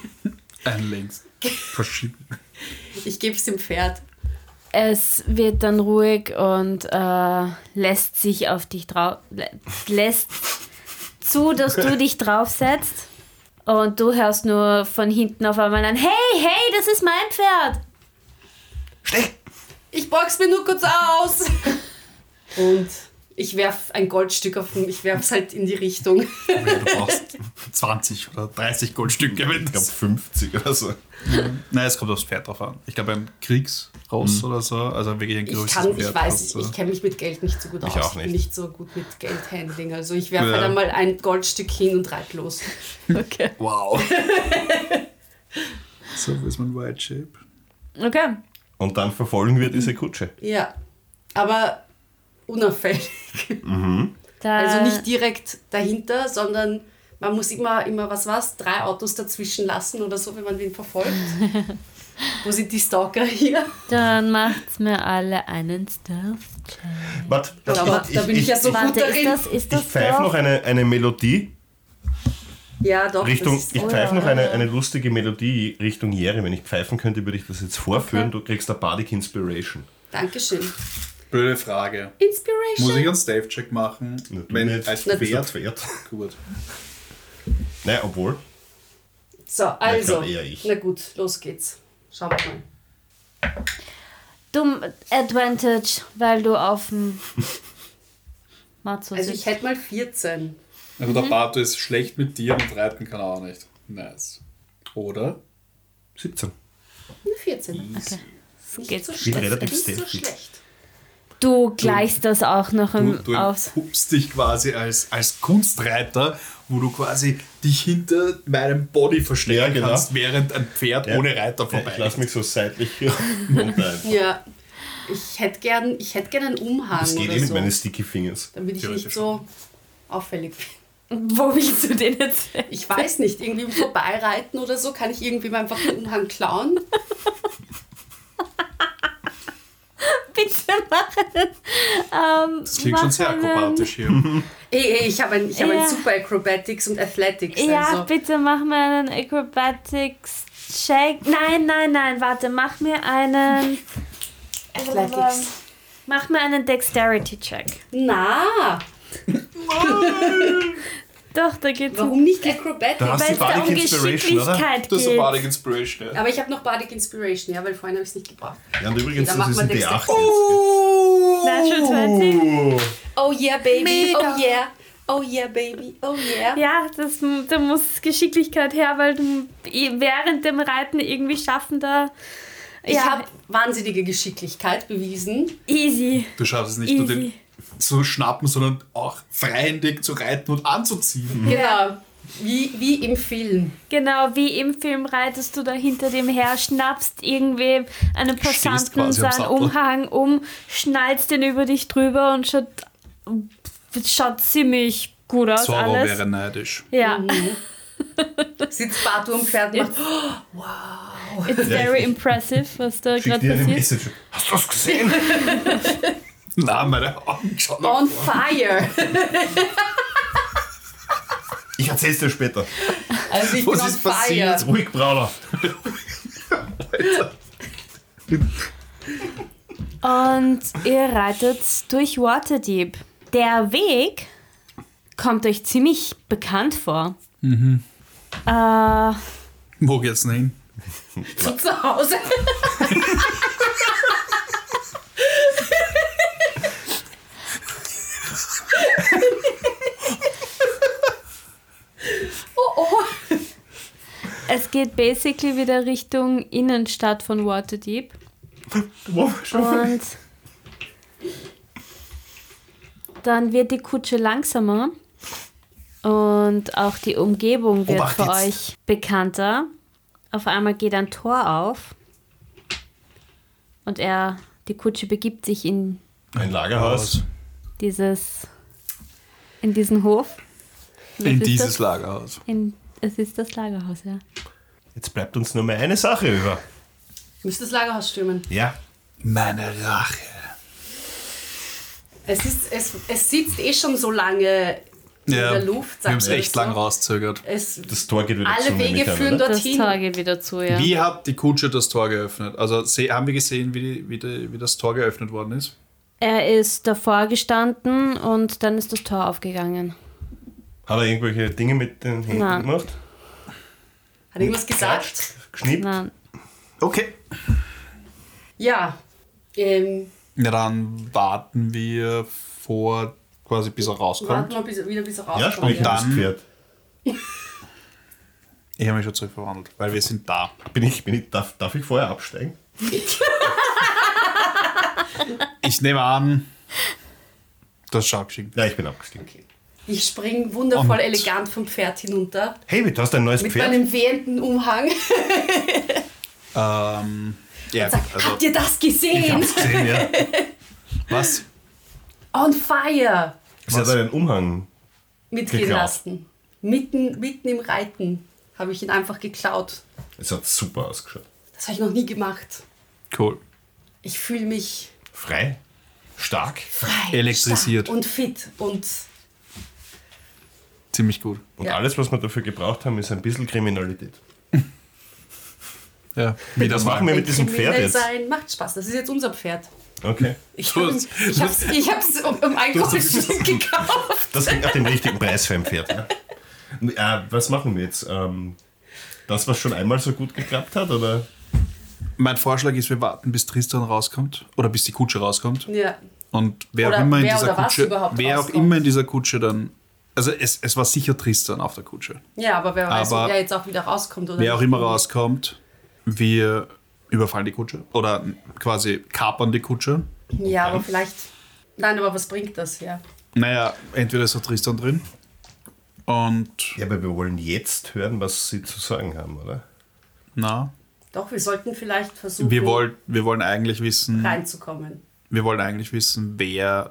Ein links. Verschieben. Ich gebe es dem Pferd. Es wird dann ruhig und äh, lässt sich auf dich drauf. lä- lässt zu, dass du dich draufsetzt. Und du hörst nur von hinten auf einmal ein Hey, hey, das ist mein Pferd! Schnell! Ich box mir nur kurz aus. Und ich werf ein Goldstück auf den, ich werf's halt in die Richtung. Du brauchst 20 oder 30 Goldstücke. Wenn Ich glaube das 50 oder so. Nein, es kommt aufs Pferd drauf an. Ich glaube, ein Kriegsross oder so. Also wirklich ein Ich größeres kann, ich Pferd. weiß, hast du- ich kenne mich mit Geld nicht so gut Ich aus. auch nicht. bin nicht so gut mit Geldhandling. Also ich werfe Ja. halt einmal ein Goldstück hin und reite los. Okay. Wow. so, wo ist mein White Shape? Okay. Und dann verfolgen wir diese Kutsche. Ja, aber unauffällig. Da, Also nicht direkt dahinter, sondern man muss immer, immer was was, drei Autos dazwischen lassen oder so, wenn man wen verfolgt. Wo sind die Stalker hier? Dann macht's mir alle einen Stealth-Check. Warte, Da, da bin ich, ja so gut Warte, ist darin. das, ist Ich das pfeife noch eine, eine Melodie ja, doch. Richtung, ist, ich oh pfeife ja. noch eine, eine lustige Melodie Richtung Jerry. Wenn ich pfeifen könnte, würde ich das jetzt vorführen. Du kriegst eine Bardic Inspiration. Dankeschön. Blöde Frage. Inspiration. Muss ich einen Stave-Check machen? Na, wenn nicht. als bist ein Pferd? Pferd. Gut. Nein, obwohl. So, also. eher ich. Na gut, los geht's. Schauen wir mal. Dumm Advantage, weil du auf dem Matzo Also ich hätte mal 14. Also der Bato ist schlecht mit dir und reiten kann er auch nicht. Nice. Oder? 17. Eine 14. Okay. Nicht Geht. so Geht schlecht. relativ Nicht so schlecht. Du gleichst das auch noch Du, im, du aus. pupst dich quasi als, als Kunstreiter wo du quasi dich hinter meinem Body verstecken Ja, genau. kannst, während ein Pferd Ja. ohne Reiter vorbei ich lasse mich so seitlich runter. Ja. Ich hätte gern, ich hätt gern einen Umhang Das geht oder eh mit so, meinen Sticky Fingers. damit ich nicht so auffällig bin. Wo willst du den jetzt? Ich weiß nicht, irgendwie im Vorbeireiten oder so, kann ich irgendwie mal einfach den Umhang klauen? Machen. Ähm, Das klingt schon sehr akrobatisch hier. Ey, ich habe ein, ich hab Ja. ein super Acrobatics und Athletics. Ja, also. bitte mach mir einen Acrobatics Check. Nein, nein, nein, warte, mach mir einen. Athletics. Mach mir einen Dexterity Check. Na, Doch, da geht's um. warum nicht Acrobatics? Da hast Weil du es da um Bardic Inspiration, oder? Geschicklichkeit ist eine geht. Bardic Inspiration. Ja. Aber ich habe noch Bardic Inspiration, ja, weil vorhin habe ich es nicht gebraucht. Ja, und übrigens, Okay, das ist machen ein wir D8 Dexter- jetzt. Natural 20. Uh, Oh yeah, baby. Oh yeah. Oh yeah, baby. Oh yeah. Ja, das, da muss Geschicklichkeit her, weil du während dem Reiten irgendwie schaffen da. Ich Ja, habe wahnsinnige Geschicklichkeit bewiesen. easy. Du schaffst es nicht nur Easy. den zu schnappen, sondern auch freihändig zu reiten und anzuziehen. Genau. Wie, wie im Film. Genau, wie im Film reitest du da hinter dem her, schnappst irgendwie einen Passanten seinen. Umhang um, schnallst den über dich drüber und schaut, schaut ziemlich gut aus Zorro alles. wäre neidisch. Ja, Sitzt Batu am Pferd und macht, it's very impressive, was da gerade dir eine passiert. Message. Hast du das gesehen? Na, meine Augen schauen on fire. Ich erzähl's dir später. Also ich Was bin on ist passiert? fire. Ruhig, Brauner. Und ihr reitet durch Waterdeep. Der Weg kommt euch ziemlich bekannt vor. Äh, Wo geht's denn hin? Zu Hause. es geht basically wieder Richtung Innenstadt von Waterdeep. Und dann wird die Kutsche langsamer und auch die Umgebung wird Obacht für jetzt. euch bekannter. Auf einmal geht ein Tor auf und er, die Kutsche begibt sich in Ein Lagerhaus. dieses, in diesen Hof. Und In dieses das, Lagerhaus. in, es ist das Lagerhaus, ja. Jetzt bleibt uns nur mehr eine Sache über. Ich muss das Lagerhaus stürmen. Ja. Meine Rache. Es, ist, es, es sitzt eh schon so lange in Ja, der Luft. wir haben es echt das lang so. rauszögert. Es, Das Tor geht wieder Alle zu, nehme Wege führen oder? dort- Das Dorthin. Tor geht wieder zu, ja. Wie hat die Kutsche das Tor geöffnet? Also haben wir gesehen, wie, die, wie, die, wie das Tor geöffnet worden ist? Er ist davor gestanden und dann ist das Tor aufgegangen. Hat er irgendwelche Dinge mit den Händen Nein. gemacht? hat irgendwas gesagt? Geschnippt? Nein. Okay. Ja. Ähm, Ja, dann warten wir vor, quasi bis er warten rauskommt. wir bis, wieder, bis er Ja, rauskommt. sprich das dann- Pferd. Ich habe mich schon zurückverwandelt, weil wir sind da. Bin ich, bin ich, darf, darf ich vorher absteigen? Ich nehme an, das schaut geschickt. Ja, ich bin abgestiegen. Okay. Ich spring wundervoll Und- elegant vom Pferd hinunter. Hey, du hast ein neues Mit Pferd? meinem wehenden Umhang. Ähm, ja, Sag, also, habt ihr das Ich gesehen? hab's gesehen, ja. was? On fire. Sie hat einen Umhang. Mitgehen Geklaut. lassen. Mitten, mitten im Reiten habe ich ihn einfach geklaut. Es hat super ausgeschaut. Das habe ich noch nie gemacht. Cool. Ich fühle mich Frei, stark frei, Elektrisiert. stark und fit und Ziemlich gut. und Ja. alles, was wir dafür gebraucht haben, ist ein bisschen Kriminalität. Ja, wie das machen wir mit diesem kriminell Pferd jetzt? sein macht Spaß. Das ist jetzt unser Pferd. Okay. Ich habe hab's, ich hab's um, um ein Goldstück gekauft. Das klingt nach dem richtigen Preis für ein Pferd. Ja. Äh, was machen wir jetzt? Ähm, das, was schon einmal so gut geklappt hat? Oder? Mein Vorschlag ist, wir warten, bis Tristan rauskommt oder bis die Kutsche rauskommt. Ja. Und wer Oder auch immer in wer dieser oder was Kutsche, wer auch immer in dieser Kutsche dann, also es, es war sicher Tristan auf der Kutsche. ja, aber wer weiß, Aber ob er jetzt auch wieder rauskommt oder Wer auch immer rauskommt, wir überfallen die Kutsche oder quasi kapern die Kutsche. Ja, aber vielleicht. Nein, aber was bringt das? Ja. Naja, entweder ist da Tristan drin Und Ja, aber wir wollen jetzt hören, was sie zu sagen haben, oder? na, Doch, wir sollten vielleicht versuchen, wir, wollt, wir wollen eigentlich wissen, reinzukommen. wir wollen eigentlich wissen, wer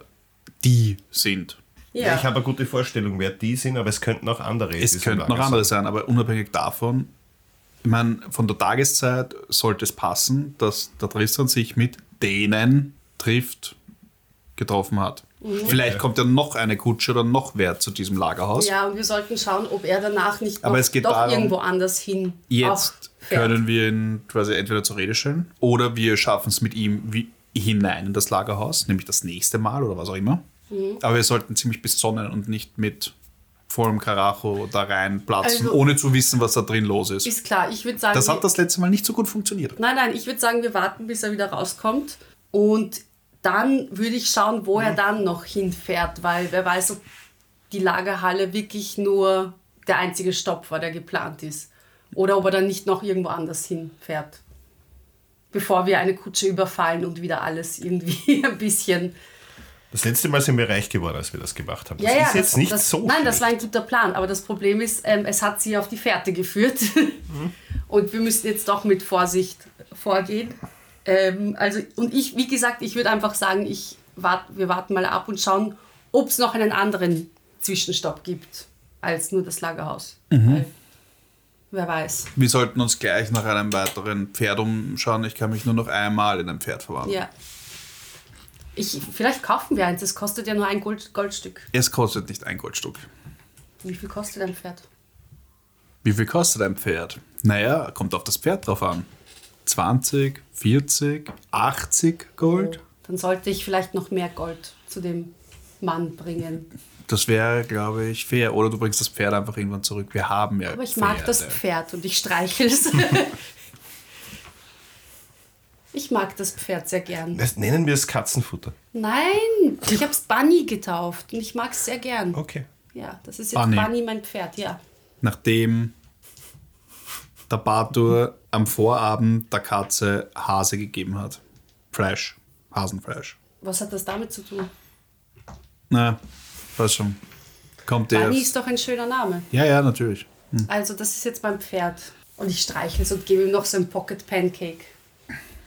die sind. Ja. ich habe eine gute Vorstellung, wer die sind, aber es könnten auch andere in Es könnten noch Lager andere sein. sein, aber unabhängig davon, ich meine, von der Tageszeit sollte es passen, dass der Tristan sich mit denen trifft, getroffen hat. Mhm. Vielleicht kommt ja noch eine Kutsche oder noch wer zu diesem Lagerhaus. Ja, und wir sollten schauen, ob er danach nicht Aber noch, es geht doch darum, irgendwo anders hin Jetzt auch können wir ihn quasi entweder zur Rede stellen oder wir schaffen es mit ihm wie hinein in das Lagerhaus, nämlich das nächste Mal oder was auch immer. Mhm. Aber wir sollten ziemlich besonnen und nicht mit vollem Karacho da reinplatzen, Also- ohne zu wissen, was da drin los ist. Ist klar, ich würde sagen, Das hat das letzte Mal nicht so gut funktioniert. Nein, nein, ich würde sagen, wir warten, bis er wieder rauskommt. Und dann würde ich schauen, wo Mhm. er dann noch hinfährt, weil wer weiß, ob die Lagerhalle wirklich nur der einzige Stopp war, der geplant ist. Oder ob er dann nicht noch irgendwo anders hinfährt. Bevor wir eine Kutsche überfallen und wieder alles irgendwie ein bisschen. Das letzte Mal sind wir reich geworden, als wir das gemacht haben. Das ja, ja, ist jetzt das, nicht das, so Nein, das war schlecht. ein guter Plan. Aber das Problem ist, ähm, es hat sie auf die Fährte geführt. Mhm. Und wir müssen jetzt doch mit Vorsicht vorgehen. Ähm, also, und ich, wie gesagt, ich würde einfach sagen, ich wart, wir warten mal ab und schauen, ob es noch einen anderen Zwischenstopp gibt als nur das Lagerhaus. Mhm. Weil, wer weiß. Wir sollten uns gleich nach einem weiteren Pferd umschauen. Ich kann mich nur noch einmal in ein Pferd verwandeln. Ja. Ich, vielleicht kaufen wir eins, das kostet ja nur ein Gold, Goldstück. Es kostet nicht ein Goldstück. Wie viel kostet ein Pferd? Wie viel kostet ein Pferd? Naja, kommt auf das Pferd drauf an. 20, 40, 80 Gold? Dann sollte ich vielleicht noch mehr Gold zu dem Mann bringen. Das wäre, glaube ich, fair. Oder du bringst das Pferd einfach irgendwann zurück. Wir haben ja Aber ich mag das Pferde. Pferd und ich streichel es. ich mag das Pferd sehr gern. Das nennen wir es Katzenfutter. Nein, ich habe es Bunny getauft und ich mag es sehr gern. Okay. Ja, das ist jetzt Bunny. Bunny, mein Pferd, ja. Nachdem der Bartur am Vorabend der Katze Hase gegeben hat. Fresh. Hasenfleisch. Was hat das damit zu tun? Na, weiß schon. Kommt der. Bunny ist doch ein schöner Name. Ja, ja, natürlich. Also das ist jetzt mein Pferd. Und ich streichel es und gebe ihm noch so ein Pocket Pancake.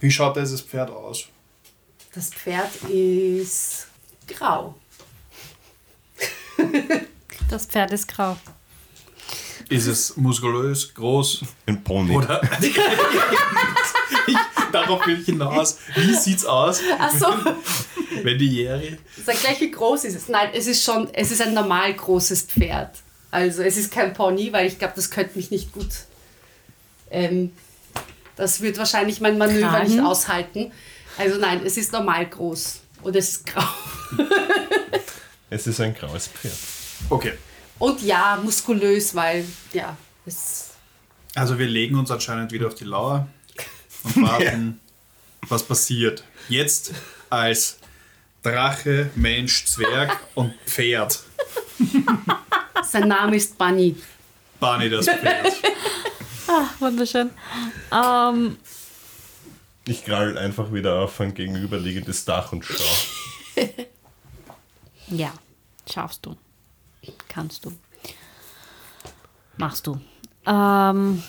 Wie schaut dieses Pferd aus? Das Pferd ist grau. Das Pferd ist grau. Ist es muskulös, groß? Ein Pony. Oder? ich, darauf will ich hinaus. Wie sieht's aus, Achso, wenn die Jährige. sag gleich, wie groß ist es? Nein, es ist schon, es ist ein normal großes Pferd. Also es ist kein Pony, weil ich glaube, das könnte mich nicht gut. Ähm, das wird wahrscheinlich mein Manöver Tragen? nicht aushalten. Also nein, es ist normal groß. Und es ist grau. Es ist ein graues Pferd. Okay. Und ja, muskulös, weil, ja, es. Also wir legen uns anscheinend wieder auf die Lauer und warten, was passiert. Jetzt als Drache, Mensch, Zwerg und Pferd. Sein Name ist Bunny. Barney das Pferd. Wunderschön. Ähm, Ich krall einfach wieder auf ein gegenüberliegendes Dach und schau. ja, schaffst du. Kannst du. Machst du. Ähm,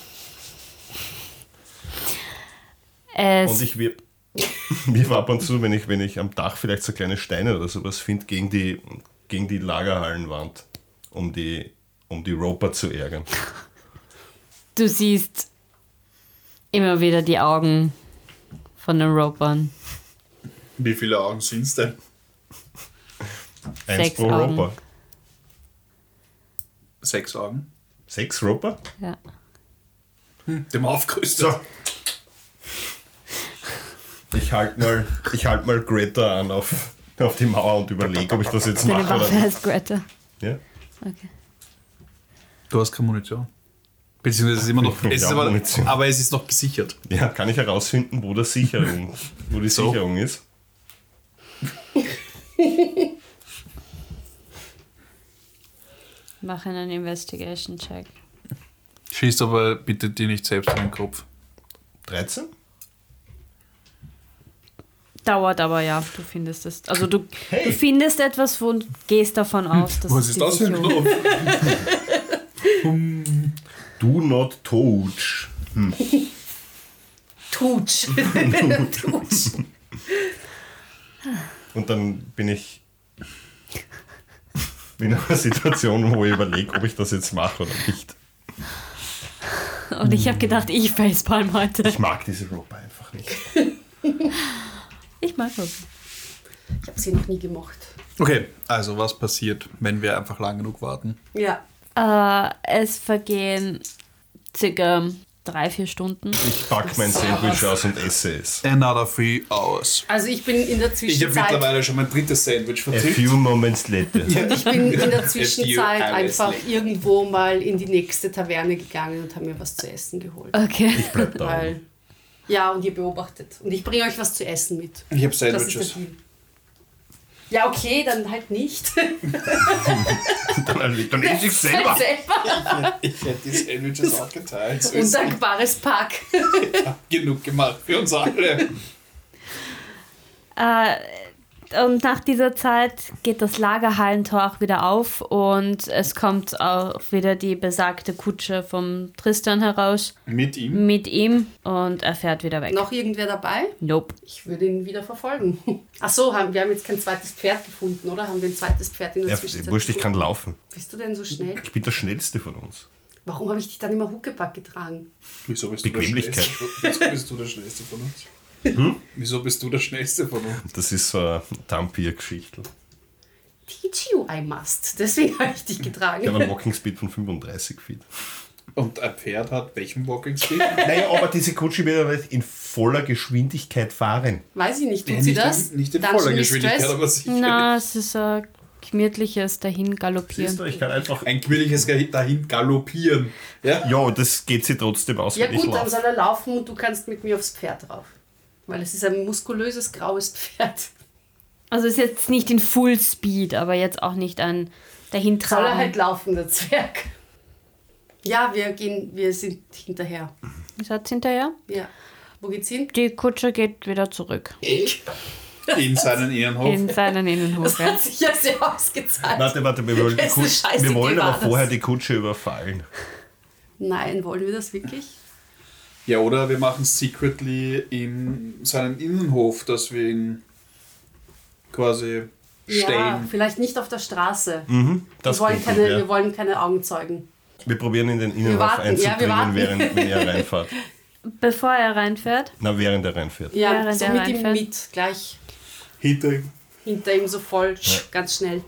Und ich wirf, wirf ab und zu, wenn ich, wenn ich am Dach vielleicht so kleine Steine oder sowas finde, gegen die, gegen die Lagerhallenwand, um die, um die Roper zu ärgern. Du siehst immer wieder die Augen von den Ropern. Wie viele Augen sind es denn? Eins Sechs pro Augen. Roper. Sechs Augen. Sechs Roper? Ja. Dem aufgerüstet. So. Ich halte mal, ich halt mal Greta an auf, auf die Mauer und überlege, ob ich das jetzt Deine mache oder Waffe heißt Greta. Ja? Okay. Du hast keine Munition. Beziehungsweise es ist immer noch. Ja, Es ist aber, aber es ist noch gesichert. ja, kann ich herausfinden, wo, das Sicherung, wo die So. Sicherung ist? Mach einen Investigation-Check. Schießt aber bitte dir nicht selbst in den Kopf. 13? Dauert aber ja, du findest es. Also du, du findest etwas und gehst davon aus, dass Was ist die das für ein Knopf? Do not touch. Tutsch. Tutsch. Und dann bin ich in einer Situation, wo ich überlege, ob ich das jetzt mache oder nicht. Und ich habe gedacht, ich facepalm heute. Ich mag diese Rope einfach nicht. Ich mag das. Ich habe sie noch nie gemocht. Okay, also was passiert, wenn wir einfach lang genug warten? Ja. Äh, es vergehen circa drei, vier Stunden. Ich packe mein Sandwich aus und esse es. Another three hours. Also ich bin in der Ich habe Zwischenzeit. mittlerweile schon mein drittes Sandwich A few moments later. Ich bin in der Zwischenzeit einfach later. irgendwo mal in die nächste Taverne gegangen und habe mir was zu essen geholt. Okay. Bleib da. Weil, ja, und ihr beobachtet. Und ich bringe euch was zu essen mit. Ich habe Das ist der Sandwiches. Deal. Ja, okay, dann halt nicht. Dann, dann esse ich selber. Selber. Ich hätte die Sandwiches auch geteilt. So Undankbares Pack. genug gemacht für uns alle. Äh, und nach dieser Zeit geht das Lagerhallentor auch wieder auf und es kommt auch wieder die besagte Kutsche vom Tristan heraus Mit ihm. mit ihm und er fährt wieder weg. Noch irgendwer dabei? Nope. Ich würde ihn wieder verfolgen. Ach so, haben, wir haben jetzt kein zweites Pferd gefunden, oder? Haben wir ein zweites Pferd in der Ja, Zwischenzeit wurscht, ich kann gefunden? laufen. Bist du denn so schnell? Ich bin der Schnellste von uns. Warum habe ich dich dann immer Huckepack getragen? Wieso bist, du der Bequemlichkeit. Schnellste? Wieso bist du der Schnellste von uns? Wieso bist du der Schnellste von uns? Das ist so eine Tampir-Geschichte. Teach you, I must. Deswegen habe ich dich Ich habe getragen. einen Walking Speed von 35 Feet. Und ein Pferd hat welchen Walking Speed? Naja, aber diese Kutsche wird aber in voller Geschwindigkeit fahren. Weiß ich nicht, tut Ja, sie nicht, das? in, nicht in Dungeon voller? Geschwindigkeit, aber sicher. Na, es ist ein gemütliches dahin Siehst galoppieren. du, ich kann einfach. Ein gemütliches dahin galoppieren. Ja? Ja, das geht sie trotzdem aus, Ja wenn ich gut, dann soll er laufen und du kannst mit mir aufs Pferd drauf. Weil es ist ein muskulöses, graues Pferd. Also ist jetzt nicht in Full Speed, aber jetzt auch nicht ein dahin Soll er halt laufen, der Zwerg. Ja, wir gehen, wir sind hinterher. Ist jetzt hinterher? Ja. Wo geht's hin? Die Kutsche geht wieder zurück In seinen Ehrenhof. in seinen Innenhof. Ja. Hat sich ja sehr ausgezahlt. Warte, warte, wir wollen, die Das Kutsche, wir wollen aber das? vorher die Kutsche überfallen. Nein, wollen wir das wirklich? Ja, oder wir machen es secretly in seinen Innenhof, dass wir ihn quasi Ja, stellen. vielleicht nicht auf der Straße. Mhm, das wir, wollen keine, ja. wir wollen keine Augenzeugen. Wir probieren in den Innenhof warten, ja, wir einzudringen, warten. während wenn er reinfährt. Bevor er reinfährt. Na, während er reinfährt. Ja, Während so er mit ihm reinfährt. mit, gleich Hinter ihm. hinter ihm so voll, ganz schnell.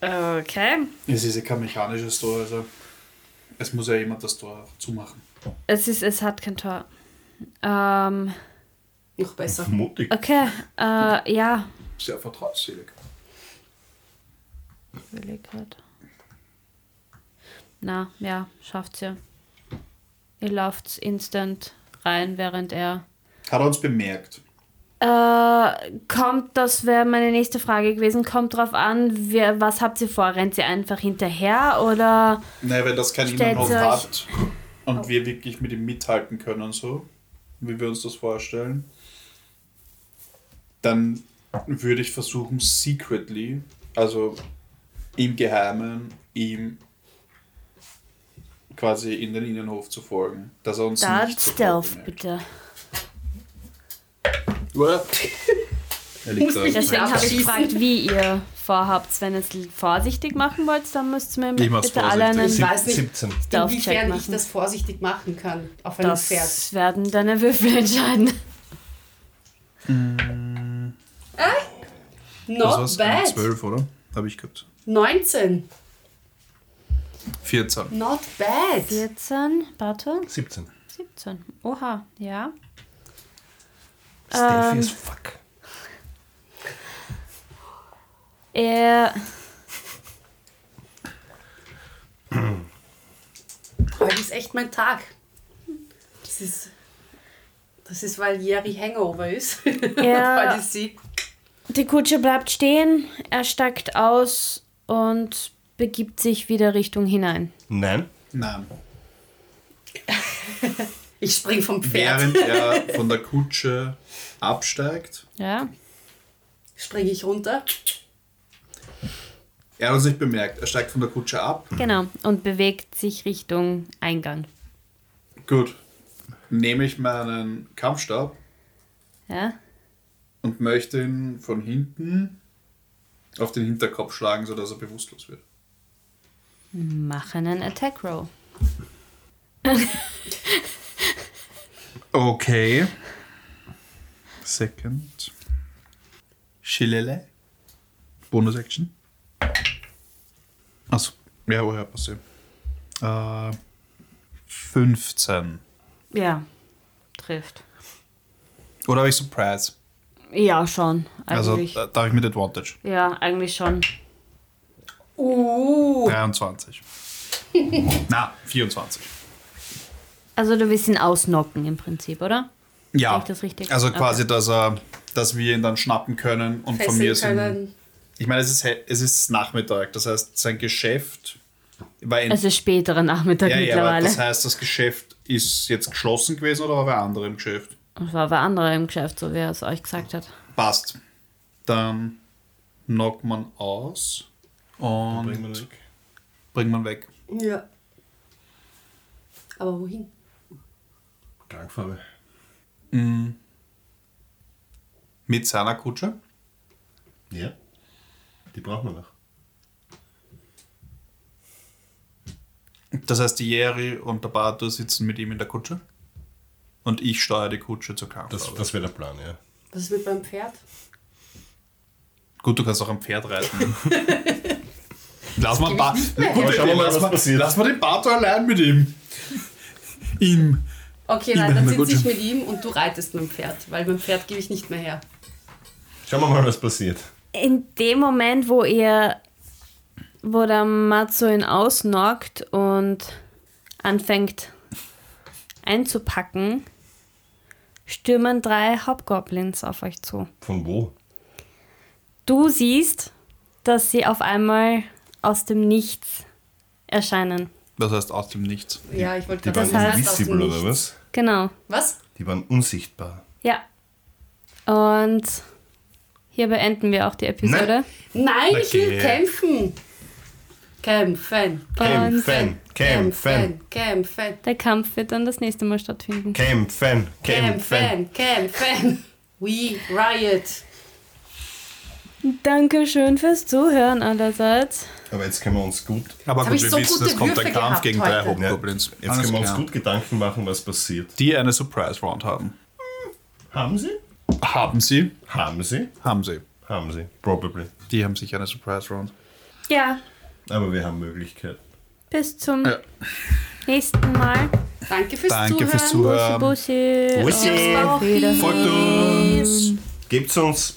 Okay. Es ist ja kein mechanisches Tor, also es muss ja jemand das Tor auch zumachen. Es, ist, es hat kein Tor. Ähm, Noch besser. Mutig. okay, äh, ja. Sehr vertrauensselig. Ich überleg grad. Na, ja, schafft's ja. Ihr lauft instant rein, während er. Hat er uns bemerkt? Äh, kommt, das wäre meine nächste Frage gewesen, kommt drauf an, wer, was habt ihr vor? Rennt ihr einfach hinterher oder Nein, wenn das kein Innenhof euch- hat und wir wirklich mit ihm mithalten können, so wie wir uns das vorstellen, dann würde ich versuchen, secretly, also im Geheimen, ihm quasi in den Innenhof zu folgen. Dass er uns da nicht Stealth, bitte? Er liegt Muss da. mich Deswegen habe ich gefragt, wie ihr vorhabt. Wenn ihr es vorsichtig machen wollt, dann müsst ihr mir Ich bitte alle einen Ich weiß nicht, 17. Stealth-Check inwiefern ich machen. das vorsichtig machen kann auf einem Das Pferd. werden deine Würfel entscheiden. Das Not war's, eine bad. 12, oder? Habe ich gehabt. 19. 14. Not bad. 14, warte, 17. 17. Oha, ja. Stealthy Ähm, as fuck. Er, Heute ist echt mein Tag. Das ist, das ist weil Jerry Hangover ist. Ja. sie. die Kutsche bleibt stehen, er steigt aus und begibt sich wieder Richtung hinein. Nein. Nein. Ich spring vom Pferd. Während er von der Kutsche absteigt, Ja, Springe ich runter. Er hat uns nicht bemerkt. Er steigt von der Kutsche ab. Genau. Und bewegt sich Richtung Eingang. Gut. Nehme ich meinen Kampfstab Ja? und möchte ihn von hinten auf den Hinterkopf schlagen, sodass er bewusstlos wird. Mach einen Attack Roll. Okay. Second. Schillele. Bonus Action. Achso. Ja, woher passiert? Äh, 15. Ja. Trifft. Oder habe ich Surprise? Ja, schon. Also Eigentlich. äh, darf ich mit Advantage. ja, eigentlich schon. Uh, 23. Na, 24. Also du willst ihn ausnocken im Prinzip, oder? Ja. Sehe ich das richtig? Also quasi, Okay. dass, er, dass wir ihn dann schnappen können und von mir fesseln sind. können. Ich meine, es ist, es ist Nachmittag, das heißt, sein Geschäft war in, Es ist späterer Nachmittag ja, ja, aber mittlerweile. das heißt, das Geschäft ist jetzt geschlossen gewesen oder war wer andere im Geschäft? das war bei anderen im Geschäft, so wie er es euch gesagt hat. Passt. Dann knockt man aus und Bringen wir weg. bringt man weg. Ja. Aber wohin? Gangfarbe. Mit seiner Kutsche. Ja. Die brauchen wir noch. Das heißt, die Jerry und der Bartur sitzen mit ihm in der Kutsche. Und ich steuere die Kutsche zur Kampf. Das, das wäre der Plan, ja. Was ist mit meinem Pferd? Gut, du kannst auch am Pferd reiten. lass mal, ba her. Schauen wir Idee, mal, lass was mal, passiert. lass mal den Bartur allein mit ihm. Ihm. Okay, nein, dann sitze ich mit ihm und du reitest mit dem Pferd, weil mit dem Pferd gebe ich nicht mehr her. Schauen wir mal, was passiert. In dem Moment, wo ihr, wo der Matzo ihn ausnockt und anfängt einzupacken, stürmen drei Hauptgoblins auf euch zu. Von wo? Du siehst, dass sie auf einmal aus dem Nichts erscheinen. Das heißt aus dem Nichts. Ja, ich wollte Die gerade waren heißt- invisible oder was? Genau. Was? Die waren unsichtbar. Ja. Und hier beenden wir auch die Episode. Nein, ich will kämpfen. Kämpfen. Kämpfen, kämpfen, Kämpfen. Der Kampf wird dann das nächste Mal stattfinden. kämpfen, kämpfen. Kämpfen. We riot. Dankeschön fürs Zuhören allerseits. Aber jetzt können wir uns gut, Aber gut, ich wir so wissen, gute es kommt ein Kampf gegen drei heute. ja, Hobgoblins. jetzt Alles können wir uns klar. gut Gedanken machen, was passiert. Die eine Surprise Round haben. Haben sie? Haben sie? Haben sie? Haben sie. Haben sie. Probably. Die haben sicher eine Surprise Round. Ja, Aber wir haben Möglichkeiten. bis zum Ja. nächsten Mal. Danke fürs Danke Zuhören. fürs Zuhören. Bussi. Bussi. Wiedersehen. Folgt uns! Gebt uns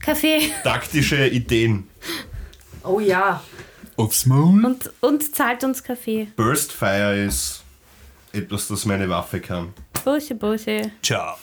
Kaffee taktische Ideen. Oh ja. Aufs Maul. und, und zahlt uns Kaffee. Burst Fire ist etwas, das meine Waffe kann. Bussi, Bussi. Ciao.